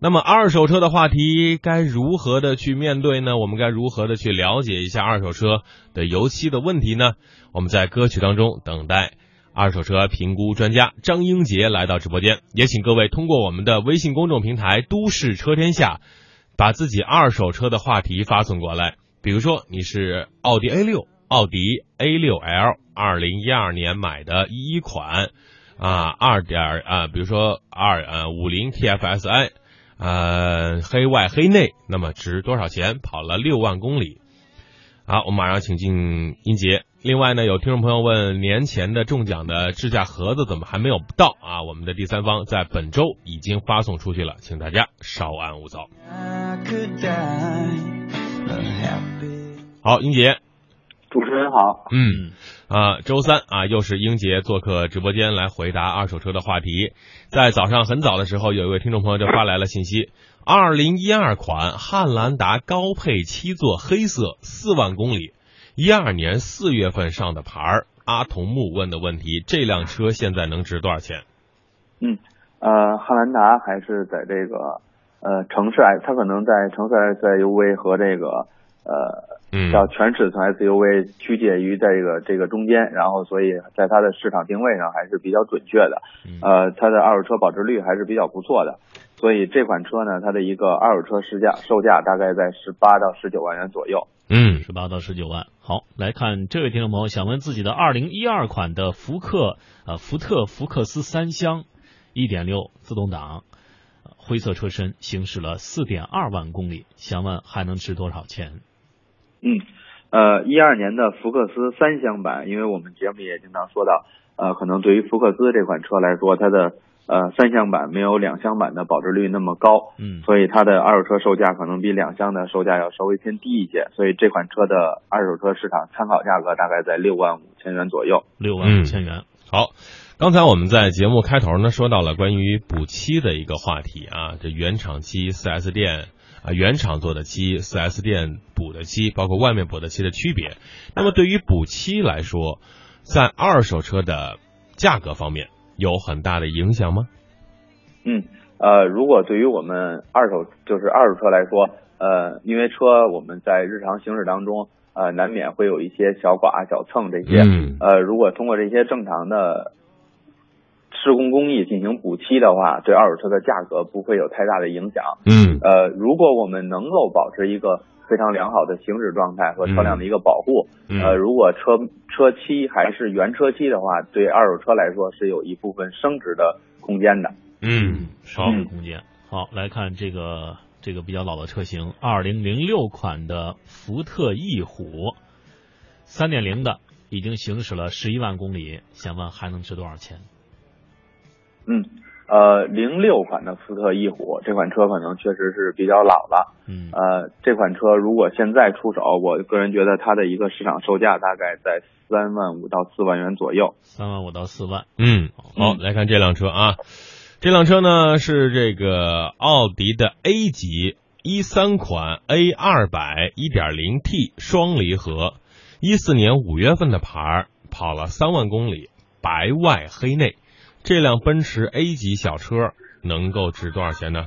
那么二手车的话题该如何的去面对呢？我们该如何的去了解一下二手车的油漆的问题呢？我们在歌曲当中等待二手车评估专家张英杰来到直播间，也请各位通过我们的微信公众平台“都市车天下”，把自己二手车的话题发送过来。比如说你是奥迪 A 六、奥迪 A 六 L，二零一二年买的一款啊，二点啊，比如说二呃五零 TFSI。呃，黑外黑内，那么值多少钱？跑了六万公里。好，我们马上请进英杰。另外呢，有听众朋友问，年前的中奖的支架盒子怎么还没有到啊？我们的第三方在本周已经发送出去了，请大家稍安勿躁。好，英杰。主持人好，嗯，啊，周三啊，又是英杰做客直播间来回答二手车的话题。在早上很早的时候，有一位听众朋友就发来了信息：二零一二款汉兰达高配七座黑色，四万公里，一二年四月份上的牌儿。阿童木问的问题：这辆车现在能值多少钱？嗯，呃，汉兰达还是在这个呃城市 S，它可能在城市 SUV 和这个呃。叫全尺寸 SUV 区介于在这个这个中间，然后所以在它的市场定位上还是比较准确的。呃，它的二手车保值率还是比较不错的，所以这款车呢，它的一个二手车市价售价大概在十八到十九万元左右。嗯，十八到十九万。好，来看这位听众朋友想问自己的二零一二款的福克呃福特福克斯三厢一点六自动挡灰色车身行驶了四点二万公里，想问还能值多少钱？嗯，呃，一二年的福克斯三厢版，因为我们节目也经常说到，呃，可能对于福克斯这款车来说，它的呃三厢版没有两厢版的保值率那么高，嗯，所以它的二手车售价可能比两厢的售价要稍微偏低一些，所以这款车的二手车市场参考价格大概在六万五千元左右，六万五千元。好，刚才我们在节目开头呢说到了关于补漆的一个话题啊，这原厂漆四 S 店。啊，原厂做的漆，四 S 店补的漆，包括外面补的漆的区别。那么对于补漆来说，在二手车的价格方面有很大的影响吗？嗯，呃，如果对于我们二手就是二手车来说，呃，因为车我们在日常行驶当中，呃，难免会有一些小剐、小蹭这些，嗯呃，如果通过这些正常的。施工工艺进行补漆的话，对二手车的价格不会有太大的影响。嗯，呃，如果我们能够保持一个非常良好的行驶状态和车辆的一个保护，呃，如果车车漆还是原车漆的话，对二手车来说是有一部分升值的空间的。嗯，升值空间。好，来看这个这个比较老的车型，二零零六款的福特翼虎，三点零的，已经行驶了十一万公里，想问还能值多少钱？嗯，呃，零六款的福特翼虎这款车可能确实是比较老了。嗯，呃，这款车如果现在出手，我个人觉得它的一个市场售价大概在三万五到四万元左右。三万五到四万。嗯，好，来看这辆车啊，这辆车呢是这个奥迪的 A 级一三款 A 二百一点零 T 双离合，一四年五月份的牌，跑了三万公里，白外黑内。这辆奔驰 A 级小车能够值多少钱呢？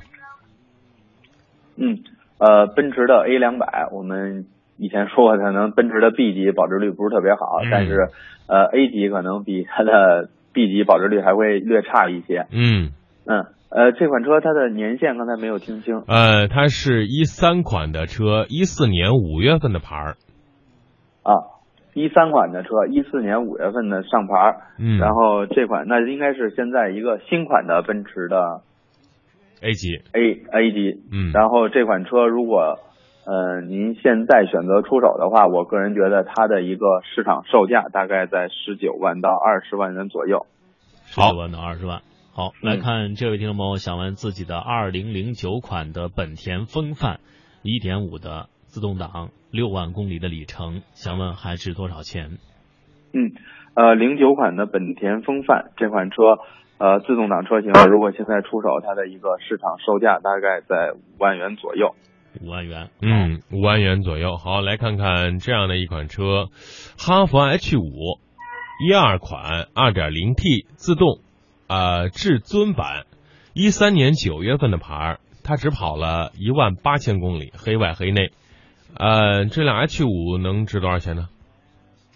嗯，呃，奔驰的 A 两百，我们以前说过，可能奔驰的 B 级保值率不是特别好，但是呃 A 级可能比它的 B 级保值率还会略差一些。嗯嗯，呃，这款车它的年限刚才没有听清。呃，它是一三款的车，一四年五月份的牌儿。啊。一三款的车，一四年五月份的上牌，嗯，然后这款那应该是现在一个新款的奔驰的 A 级。A A 级，嗯，然后这款车如果呃您现在选择出手的话，我个人觉得它的一个市场售价大概在十九万到二十万元左右，十九万到二十万。好，来看这位听众朋友想问自己的二零零九款的本田锋范一点五的自动挡。六万公里的里程，想问还值多少钱？嗯，呃，零九款的本田锋范这款车，呃，自动挡车型，如果现在出手，它的一个市场售价大概在五万元左右。五万元，嗯，五万元左右。好，来看看这样的一款车，哈弗 H 五一二款二点零 T 自动，呃，至尊版，一三年九月份的牌儿，它只跑了一万八千公里，黑外黑内。呃，这辆 H 五能值多少钱呢？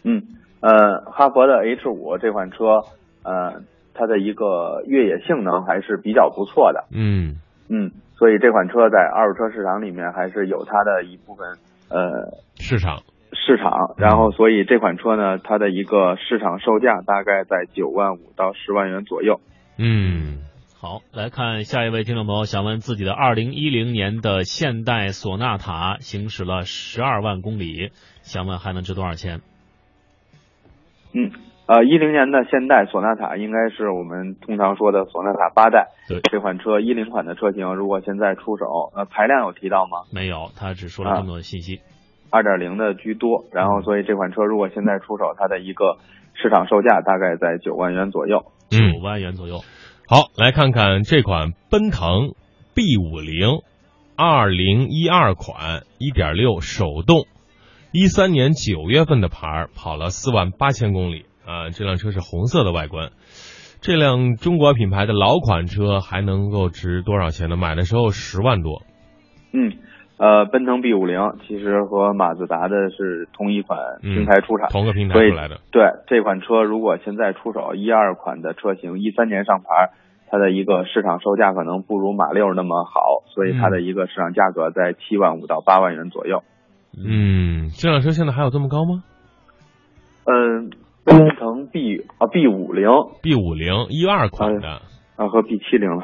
嗯，呃，哈佛的 H 五这款车，呃，它的一个越野性能还是比较不错的。嗯嗯，所以这款车在二手车市场里面还是有它的一部分呃市场市场。然后，所以这款车呢，它的一个市场售价大概在九万五到十万元左右。嗯。好，来看下一位听众朋友，想问自己的二零一零年的现代索纳塔行驶了十二万公里，想问还能值多少钱？嗯，呃，一零年的现代索纳塔应该是我们通常说的索纳塔八代。对，这款车一零款的车型，如果现在出手，呃，排量有提到吗？没有，他只说了这么多信息。二点零的居多，然后所以这款车如果现在出手，它的一个市场售价大概在九万元左右。九万元左右。好，来看看这款奔腾 B 五零，二零一二款一点六手动，一三年九月份的牌，跑了四万八千公里啊。这辆车是红色的外观，这辆中国品牌的老款车还能够值多少钱呢？买的时候十万多。嗯，呃，奔腾 B 五零其实和马自达的是同一款平台出产，同个平台出来的。对这款车，如果现在出手一二款的车型，一三年上牌。它的一个市场售价可能不如马六那么好，所以它的一个市场价格在七万五到八万元左右。嗯，这辆车现在还有这么高吗？嗯，奔腾 B 啊 B 五零 B 五零一二款的啊和 B 七零了。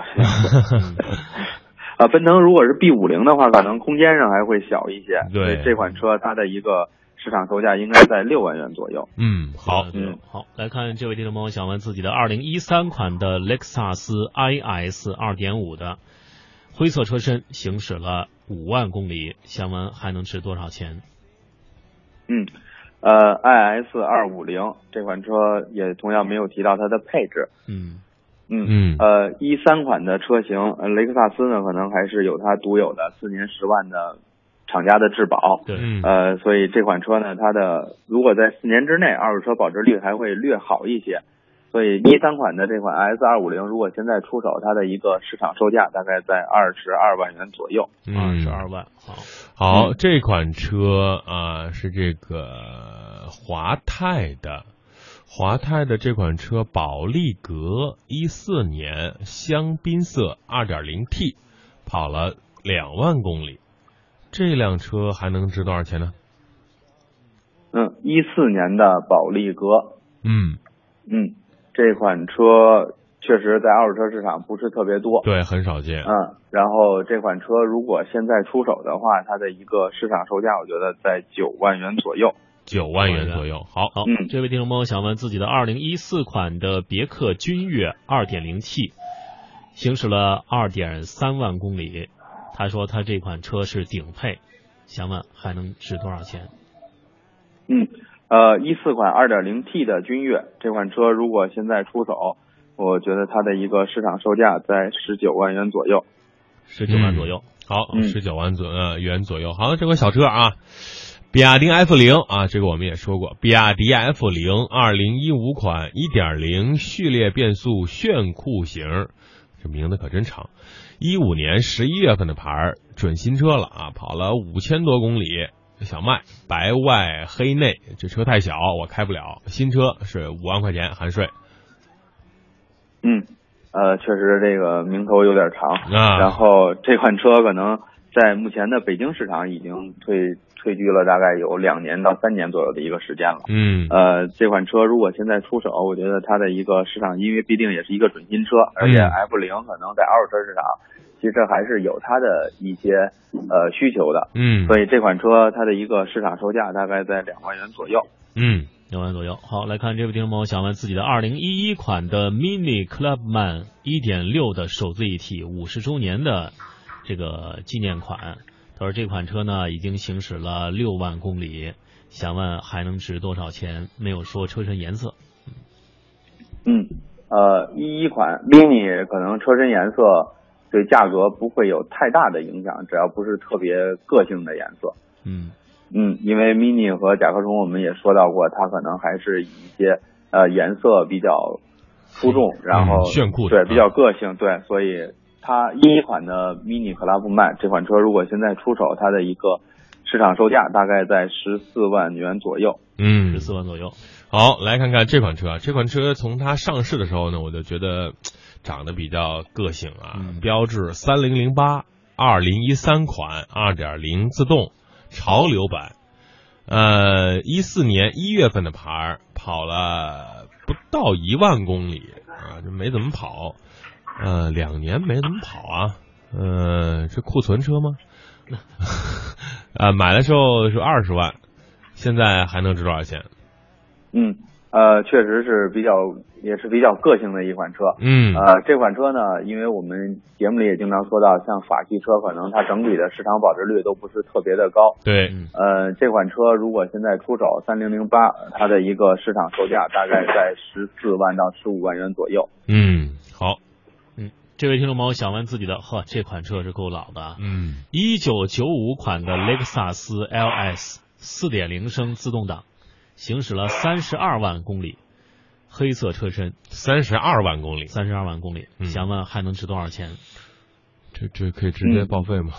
啊，奔腾如果是 B 五零的话，可能空间上还会小一些。对这款车，它的一个。市场售价应该在六万元左右。嗯，好，嗯，好，来看这位听众朋友想问自己的二零一三款的雷克萨斯 IS 二点五的灰色车身行驶了五万公里，想问还能值多少钱？嗯，呃，IS 二五零这款车也同样没有提到它的配置。嗯嗯嗯，呃，一三款的车型，雷克萨斯呢可能还是有它独有的四年十万的。厂家的质保，对，呃，所以这款车呢，它的如果在四年之内，二手车保值率还会略好一些。所以一三款的这款 S 二五零，如果现在出手，它的一个市场售价大概在二十二万元左右。二十二万，好，好，这款车啊是这个华泰的，华泰的这款车宝利格一四年香槟色二点零 T，跑了两万公里。这辆车还能值多少钱呢？嗯，一四年的宝利格。嗯嗯，这款车确实在二手车市场不是特别多，对，很少见。嗯，然后这款车如果现在出手的话，它的一个市场售价，我觉得在九万元左右。九万元左右。好，好，嗯，这位听众朋友想问自己的二零一四款的别克君越二点零 T，行驶了二点三万公里。他说他这款车是顶配，想问还能值多少钱？嗯，呃，一四款二点零 T 的君越这款车如果现在出手，我觉得它的一个市场售价在十九万元左右。十九万左右，好，十九万左呃元左右。好，这款小车啊，比亚迪 F 零啊，这个我们也说过，比亚迪 F 零二零一五款一点零序列变速炫酷型，这名字可真长。一五年十一月份的牌儿，准新车了啊，跑了五千多公里，想卖，白外黑内，这车太小，我开不了。新车是五万块钱含税。嗯，呃，确实这个名头有点长啊。然后这款车可能在目前的北京市场已经退退居了大概有两年到三年左右的一个时间了。嗯，呃，这款车如果现在出手，我觉得它的一个市场，因为毕竟也是一个准新车，而且 F 零可能在二手车市场。其实还是有它的一些呃需求的，嗯，所以这款车它的一个市场售价大概在两万元左右，嗯，两万左右。好，来看这位听众朋友想问自己的二零一一款的 Mini Clubman 一点六的手自一体五十周年的这个纪念款，他说这款车呢已经行驶了六万公里，想问还能值多少钱？没有说车身颜色。嗯，呃，一一款 Mini 可能车身颜色。对价格不会有太大的影响，只要不是特别个性的颜色。嗯嗯，因为 Mini 和甲壳虫我们也说到过，它可能还是以一些呃颜色比较出众，然后炫酷对比较个性，对，所以它一款的 Mini 克拉夫曼这款车，如果现在出手，它的一个市场售价大概在十四万元左右。嗯，十四万左右。好，来看看这款车啊。这款车从它上市的时候呢，我就觉得长得比较个性啊。标致三零零八二零一三款二点零自动潮流版，呃，一四年一月份的牌，跑了不到一万公里啊，就没怎么跑。呃，两年没怎么跑啊。呃，是库存车吗？啊，买的时候是二十万，现在还能值多少钱？嗯，呃，确实是比较，也是比较个性的一款车。嗯，呃，这款车呢，因为我们节目里也经常说到，像法系车，可能它整体的市场保值率都不是特别的高。对，呃，这款车如果现在出手，三零零八，它的一个市场售价大概在十四万到十五万元左右。嗯，好，嗯，这位听众朋友想问自己的，呵，这款车是够老的，嗯，一九九五款的雷克萨斯 LS 四点零升自动挡。行驶了三十二万公里，黑色车身，三十二万公里，三十二万公里，想问还能值多少钱？这这可以直接报废吗？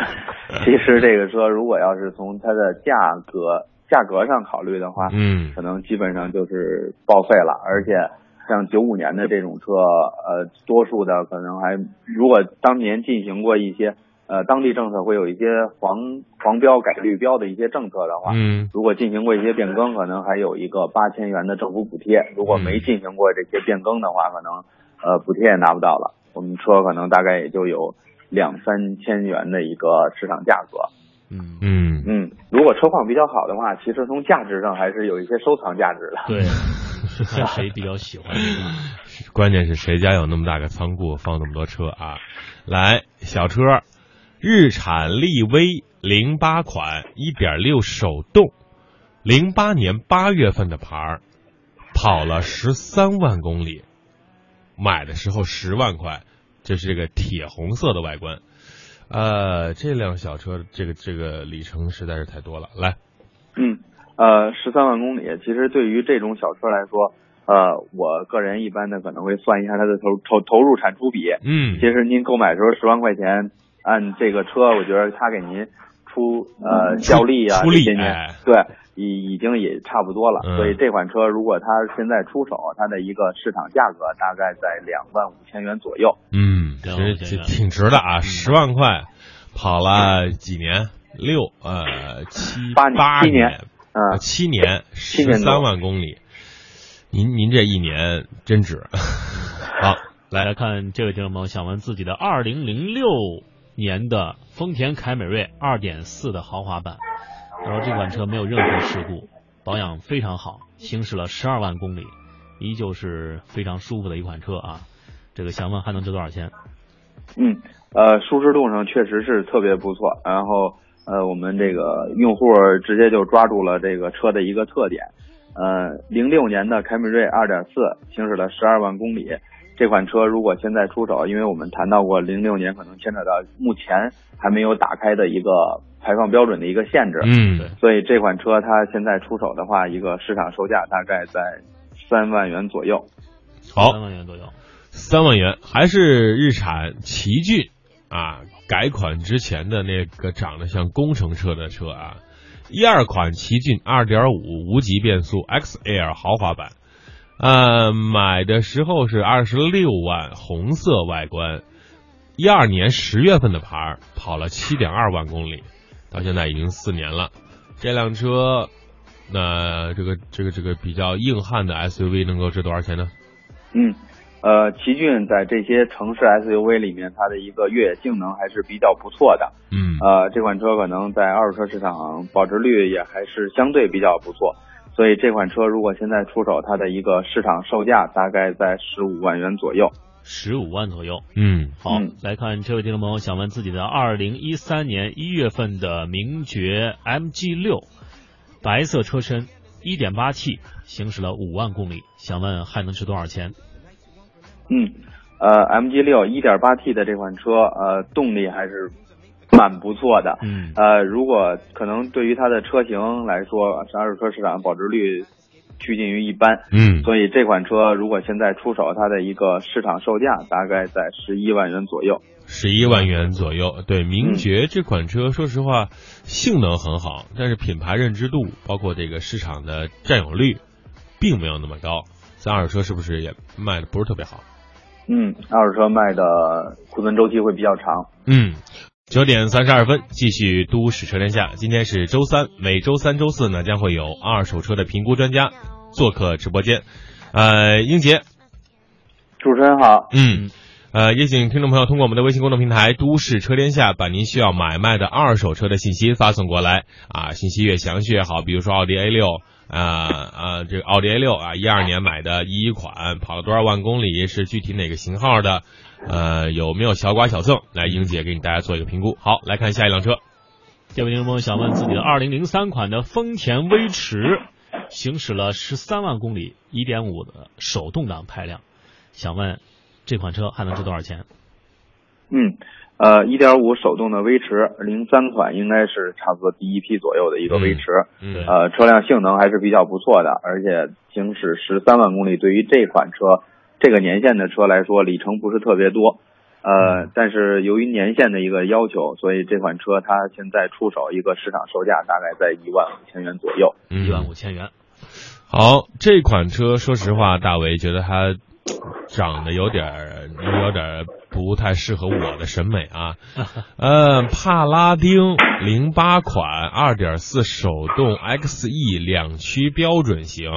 其实这个车如果要是从它的价格价格上考虑的话，嗯，可能基本上就是报废了。而且像九五年的这种车，呃，多数的可能还如果当年进行过一些。呃，当地政策会有一些黄黄标改绿标的一些政策的话，嗯，如果进行过一些变更，可能还有一个八千元的政府补贴；如果没进行过这些变更的话，可能呃补贴也拿不到了。我们车可能大概也就有两三千元的一个市场价格。嗯嗯嗯，如果车况比较好的话，其实从价值上还是有一些收藏价值的。对，看 谁比较喜欢这个。关键是谁家有那么大个仓库放那么多车啊？来，小车。日产力威零八款一点六手动，零八年八月份的牌儿，跑了十三万公里，买的时候十万块，这是这个铁红色的外观，呃，这辆小车这个这个里程实在是太多了，来，嗯，呃，十三万公里，其实对于这种小车来说，呃，我个人一般的可能会算一下它的投投投入产出比，嗯，其实您购买的时候十万块钱。按这个车，我觉得他给您出呃效力啊，这些年对已已经也差不多了。所以这款车如果它现在出手，它的一个市场价格大概在两万五千元左右。嗯，其实挺值的啊，十万块跑了几年？六呃七八八年，嗯，七年十三万公里。您您这一年真值。好，来来看这位听众朋友想问自己的二零零六。年的丰田凯美瑞二点四的豪华版，然后这款车没有任何事故，保养非常好，行驶了十二万公里，依旧是非常舒服的一款车啊。这个想问还能值多少钱？嗯，呃，舒适度上确实是特别不错，然后呃，我们这个用户直接就抓住了这个车的一个特点，呃，零六年的凯美瑞2.4行驶了12万公里。这款车如果现在出手，因为我们谈到过零六年可能牵扯到目前还没有打开的一个排放标准的一个限制，嗯，所以这款车它现在出手的话，一个市场售价大概在三万元左右。好，三万元左右，三万元还是日产奇骏啊，改款之前的那个长得像工程车的车啊，一二款奇骏二点五无级变速 X L 豪华版。呃，买的时候是二十六万，红色外观，一二年十月份的牌，跑了七点二万公里，到现在已经四年了。这辆车，那这个这个这个比较硬汉的 SUV 能够值多少钱呢？嗯，呃，奇骏在这些城市 SUV 里面，它的一个越野性能还是比较不错的。嗯，呃，这款车可能在二手车市场保值率也还是相对比较不错。所以这款车如果现在出手，它的一个市场售价大概在十五万元左右。十五万左右，嗯，好，来看这位听众朋友想问自己的二零一三年一月份的名爵 MG 六，白色车身，一点八 T，行驶了五万公里，想问还能值多少钱？嗯，呃，MG 六一点八 T 的这款车，呃，动力还是。蛮不错的，嗯，呃，如果可能对于它的车型来说，是二手车市场保值率趋近于一般。嗯，所以这款车如果现在出手，它的一个市场售价大概在十一万元左右。十一万元左右，对，名爵这款车，说实话，性能很好，但是品牌认知度，包括这个市场的占有率，并没有那么高。在二手车是不是也卖的不是特别好？嗯，二手车卖的库存周期会比较长。嗯。九点三十二分，继续都市车天下。今天是周三，每周三、周四呢将会有二手车的评估专家做客直播间。呃，英杰，主持人好。嗯，呃，也请听众朋友通过我们的微信公众平台“都市车天下”，把您需要买卖的二手车的信息发送过来啊，信息越详细越好。比如说奥迪 A 六，啊啊，这个奥迪 A 六啊，一二年买的一一款，跑了多少万公里，是具体哪个型号的？呃，有没有小剐小蹭？来，英姐给你大家做一个评估。好，来看下一辆车。这位听众朋友想问自己的二零零三款的丰田威驰，行驶了十三万公里，一点五的手动挡排量，想问这款车还能值多少钱？嗯，呃，一点五手动的威驰零三款应该是差不多第一批左右的一个威驰，嗯，呃，车辆性能还是比较不错的，而且行驶十三万公里，对于这款车。这个年限的车来说，里程不是特别多，呃，但是由于年限的一个要求，所以这款车它现在出手一个市场售价大概在一万五千元左右，一万五千元。好，这款车说实话，大为觉得它长得有点有点不太适合我的审美啊。呃，帕拉丁零八款二点四手动 XE 两驱标准型，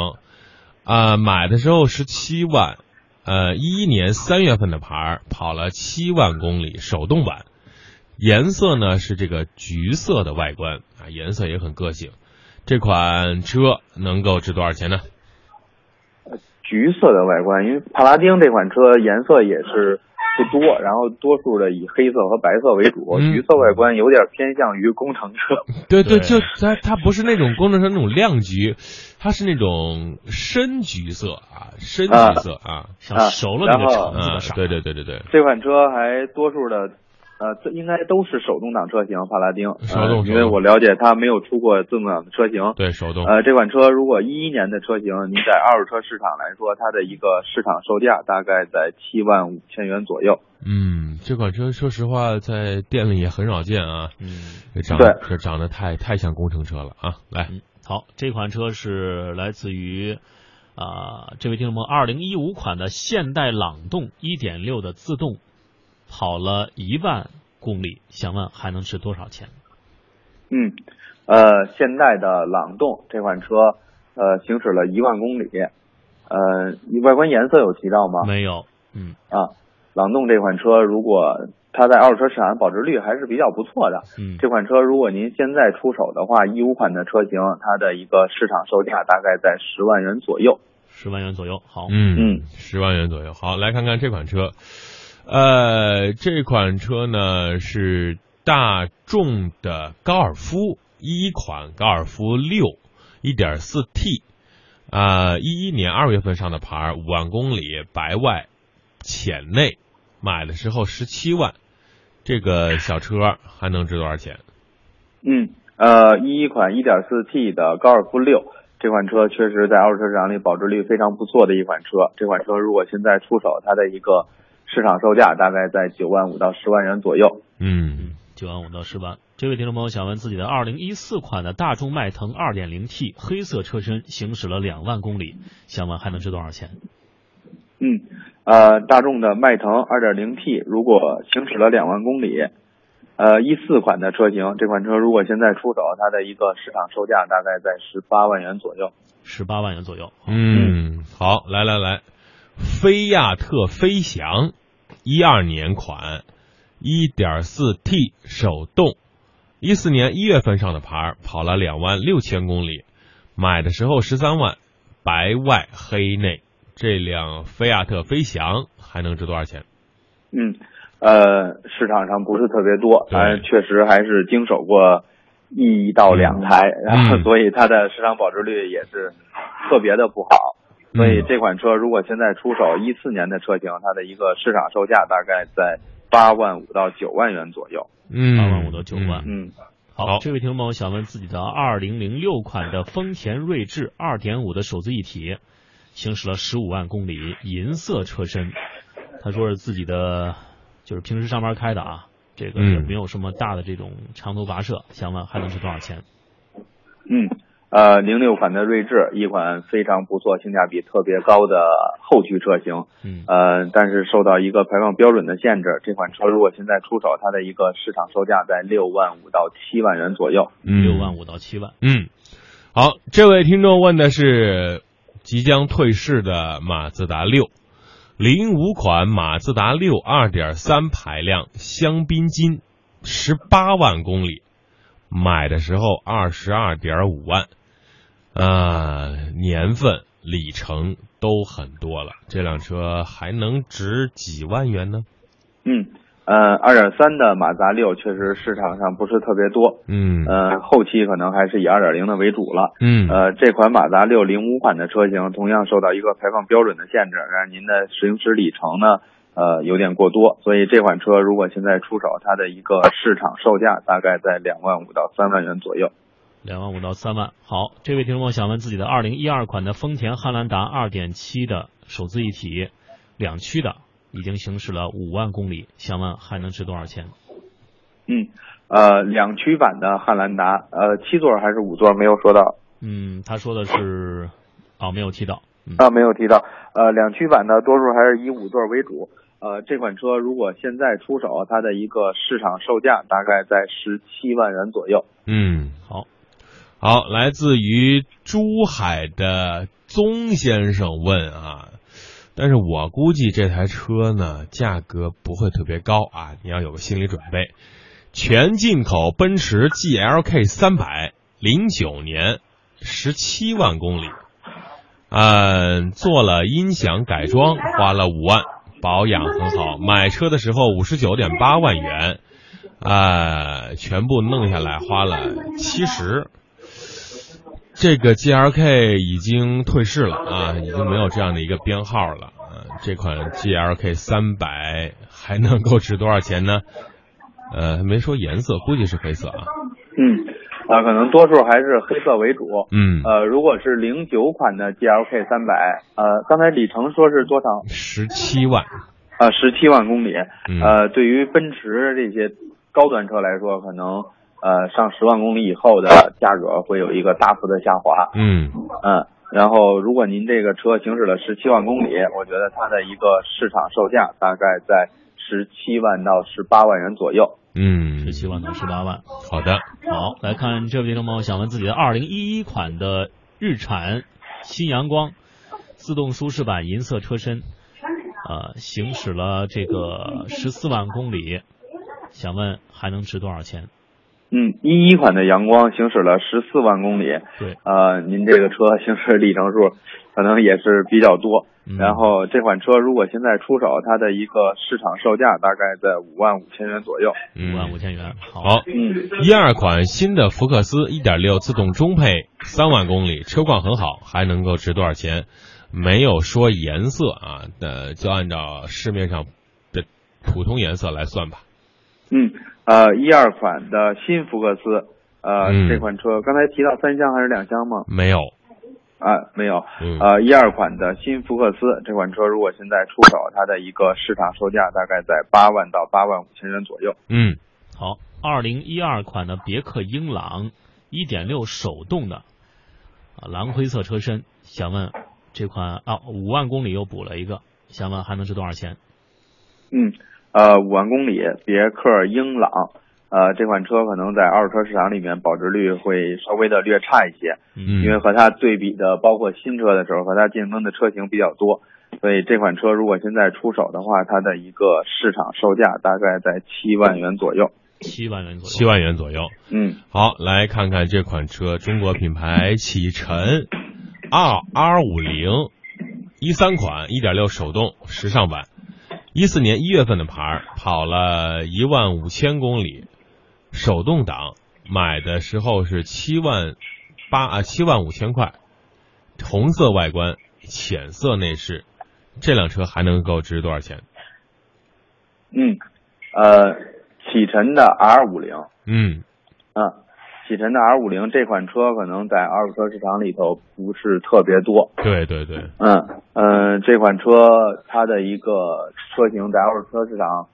啊，买的时候十七万。呃，一一年三月份的牌儿，跑了七万公里，手动版，颜色呢是这个橘色的外观啊，颜色也很个性。这款车能够值多少钱呢？橘色的外观，因为帕拉丁这款车颜色也是。不多，然后多数的以黑色和白色为主，橘色外观有点偏向于工程车。对对，就它它不是那种工程车那种亮橘，它是那种深橘色啊，深橘色啊，像熟了那个橙子的色。对对对对对，这款车还多数的。呃，这应该都是手动挡车型，帕拉丁。手动，因为我了解它没有出过自动挡的车型。对，手动。呃，这款车如果一一年的车型，你在二手车市场来说，它的一个市场售价大概在七万五千元左右。嗯，这款车说实话在店里也很少见啊。嗯，长这长得太太像工程车了啊！来，好，这款车是来自于啊这位听众朋友二零一五款的现代朗动一点六的自动。跑了一万公里，想问还能值多少钱？嗯，呃，现代的朗动这款车，呃，行驶了一万公里，呃，外观颜色有提到吗？没有。嗯啊，朗动这款车，如果它在二手车市场保值率还是比较不错的。嗯，这款车如果您现在出手的话，一五款的车型，它的一个市场售价大概在十万元左右。十万元左右，好。嗯嗯，十万元左右，好，来看看这款车。呃，这款车呢是大众的高尔夫一款高尔夫六一点四 T，啊，一一年二月份上的牌，五万公里，白外浅内，买的时候十七万，这个小车还能值多少钱？嗯，呃，一一款一点四 T 的高尔夫六这款车确实在二手车市场里保值率非常不错的一款车，这款车如果现在出手，它的一个。市场售价大概在九万五到十万元左右。嗯，九万五到十万。这位听众朋友想问自己的二零一四款的大众迈腾二点零 T 黑色车身行驶了两万公里，想问还能值多少钱？嗯，呃，大众的迈腾二点零 T 如果行驶了两万公里，呃，一四款的车型，这款车如果现在出手，它的一个市场售价大概在十八万元左右。十八万元左右。嗯，好，来来来。菲亚特飞翔，一二年款，一点四 T 手动，一四年一月份上的牌，跑了两万六千公里，买的时候十三万，白外黑内，这辆菲亚特飞翔还能值多少钱？嗯，呃，市场上不是特别多，但确实还是经手过一到两台，然后 所以它的市场保值率也是特别的不好。所以这款车如果现在出手一四年的车型，它的一个市场售价大概在八万五到九万元左右。嗯，八万五到九万。嗯，好，这位听众朋友想问自己的二零零六款的丰田锐志二点五的手自一体，行驶了十五万公里，银色车身。他说是自己的，就是平时上班开的啊，这个也没有什么大的这种长途跋涉，想问还能值多少钱？嗯。呃，零六款的锐志，一款非常不错、性价比特别高的后驱车型。嗯。呃，但是受到一个排放标准的限制，这款车如果现在出手，它的一个市场售价在六万五到七万元左右。嗯，六万五到七万。嗯。好，这位听众问的是即将退市的马自达六，零五款马自达六二点三排量香槟金，十八万公里，买的时候二十二点五万。啊，年份、里程都很多了，这辆车还能值几万元呢？嗯，呃，二点三的马自达六确实市场上不是特别多，嗯，呃，后期可能还是以二点零的为主了，嗯，呃，这款马自达六零五款的车型同样受到一个排放标准的限制，然后您的行驶里程呢，呃，有点过多，所以这款车如果现在出手，它的一个市场售价大概在两万五到三万元左右。两万五到三万。好，这位听众朋友想问自己的二零一二款的丰田汉兰达二点七的手自一体两驱的，已经行驶了五万公里，想问还能值多少钱？嗯，呃，两驱版的汉兰达，呃，七座还是五座？没有说到。嗯，他说的是，哦，没有提到。啊，没有提到。呃，两驱版的多数还是以五座为主。呃，这款车如果现在出手，它的一个市场售价大概在十七万元左右。嗯，好。好，来自于珠海的宗先生问啊，但是我估计这台车呢，价格不会特别高啊，你要有个心理准备。全进口奔驰 GLK 三百，零九年，十七万公里，嗯，做了音响改装，花了五万，保养很好，买车的时候五十九点八万元，啊，全部弄下来花了七十。这个 G L K 已经退市了啊，已经没有这样的一个编号了。这款 G L K 三百还能够值多少钱呢？呃，没说颜色，估计是黑色啊。嗯，啊，可能多数还是黑色为主。嗯，呃，如果是零九款的 G L K 三百，呃，刚才李成说是多少？十七万。啊，十七万公里。呃，对于奔驰这些高端车来说，可能。呃，上十万公里以后的价格会有一个大幅的下滑。嗯嗯，然后如果您这个车行驶了十七万公里，我觉得它的一个市场售价大概在十七万到十八万元左右。嗯，十七万到十八万。好的，好，来看这位听众朋友想问自己的二零一一款的日产新阳光自动舒适版银色车身，呃，行驶了这个十四万公里，想问还能值多少钱？嗯，一一款的阳光行驶了十四万公里，对，呃，您这个车行驶里程数可能也是比较多。然后这款车如果现在出手，它的一个市场售价大概在五万五千元左右。五万五千元，好。嗯，一二款新的福克斯一点六自动中配，三万公里，车况很好，还能够值多少钱？没有说颜色啊，呃，就按照市面上的普通颜色来算吧。嗯。呃，一二款的新福克斯，呃，这款车刚才提到三厢还是两厢吗？没有，啊，没有。呃，一二款的新福克斯这款车，如果现在出手，它的一个市场售价大概在八万到八万五千元左右。嗯，好，二零一二款的别克英朗，一点六手动的，啊，蓝灰色车身，想问这款啊，五万公里又补了一个，想问还能值多少钱？嗯。呃，五万公里，别克英朗，呃，这款车可能在二手车市场里面保值率会稍微的略差一些，嗯，因为和它对比的，包括新车的时候，和它竞争的车型比较多，所以这款车如果现在出手的话，它的一个市场售价大概在七万元左右，七万元左右，七万元左右，嗯，好，来看看这款车，中国品牌启辰 R R 五零一三款一点六手动时尚版。一四年一月份的牌，跑了一万五千公里，手动挡，买的时候是七万八啊七万五千块，红色外观，浅色内饰，这辆车还能够值多少钱？嗯，呃，启辰的 R 五零，嗯，啊，启辰的 R 五零这款车可能在二手车市场里头不是特别多。对对对。嗯嗯，这款车它的一个车型在二手车市场，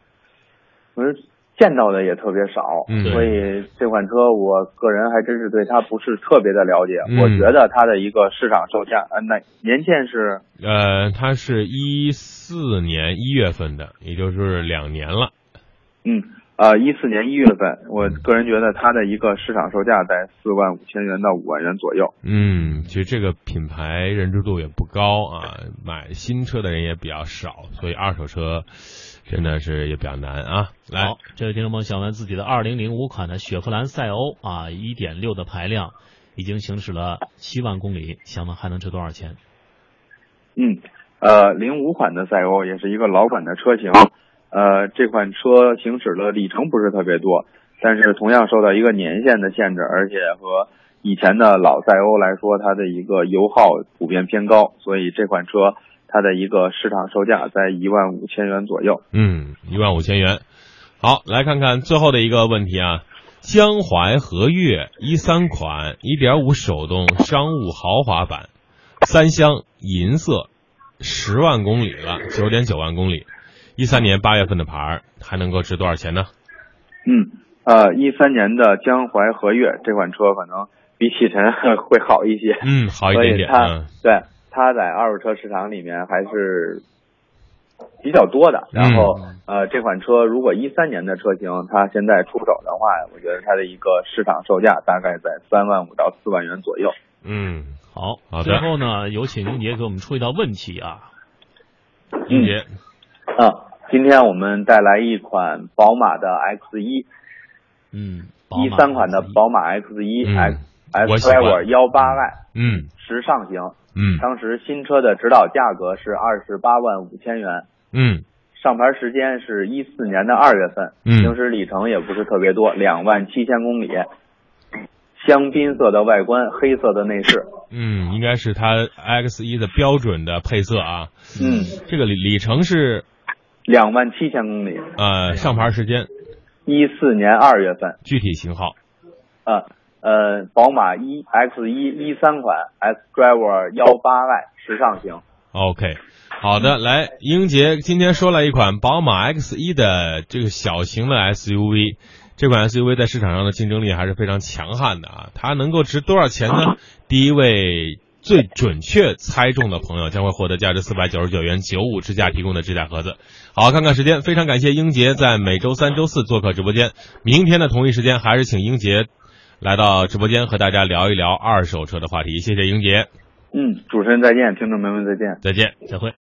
不是。见到的也特别少，所以这款车我个人还真是对它不是特别的了解。我觉得它的一个市场售价，呃，那年限是？呃，它是一四年一月份的，也就是两年了。嗯，呃，一四年一月份，我个人觉得它的一个市场售价在四万五千元到五万元左右。嗯，其实这个品牌认知度也不高啊，买新车的人也比较少，所以二手车。真的是也比较难啊！来，这位听众朋友想问自己的二零零五款的雪佛兰赛欧啊，一点六的排量，已经行驶了七万公里，想问还能值多少钱？嗯，呃，零五款的赛欧也是一个老款的车型，呃，这款车行驶的里程不是特别多，但是同样受到一个年限的限制，而且和以前的老赛欧来说，它的一个油耗普遍偏高，所以这款车。它的一个市场售价在一万五千元左右。嗯，一万五千元。好，来看看最后的一个问题啊，江淮和悦一三款一点五手动商务豪华版，三厢银色，十万公里了，九点九万公里，一三年八月份的牌，还能够值多少钱呢？嗯，呃，一三年的江淮和悦这款车可能比启辰 会好一些。嗯，好一点点。嗯，对。它在二手车市场里面还是比较多的，然后呃，这款车如果一三年的车型，它现在出手的话，我觉得它的一个市场售价大概在三万五到四万元左右。嗯，好，好最后呢，有请英杰给我们出一道问题啊。英杰，啊，今天我们带来一款宝马的 X 一，嗯，一三款的宝马 X 一 X X Driver 幺八嗯，时尚型。嗯，当时新车的指导价格是二十八万五千元。嗯，上牌时间是一四年的二月份。嗯，行驶里程也不是特别多，两万七千公里。香槟色的外观，黑色的内饰。嗯，应该是它 X 一的标准的配色啊。嗯，这个里里程是两万七千公里。呃，上牌时间一四年二月份。具体型号？呃。呃，宝马一 X 一一三款 S Driver 幺八 Y 时尚型。OK，好的，来，英杰今天说了一款宝马 X 一的这个小型的 SUV，这款 SUV 在市场上的竞争力还是非常强悍的啊，它能够值多少钱呢？第一位最准确猜中的朋友将会获得价值四百九十九元九五支架提供的支架盒子。好，看看时间，非常感谢英杰在每周三、周四做客直播间，明天的同一时间还是请英杰。来到直播间和大家聊一聊二手车的话题，谢谢英杰。嗯，主持人再见，听众朋友们再见，再见，再会。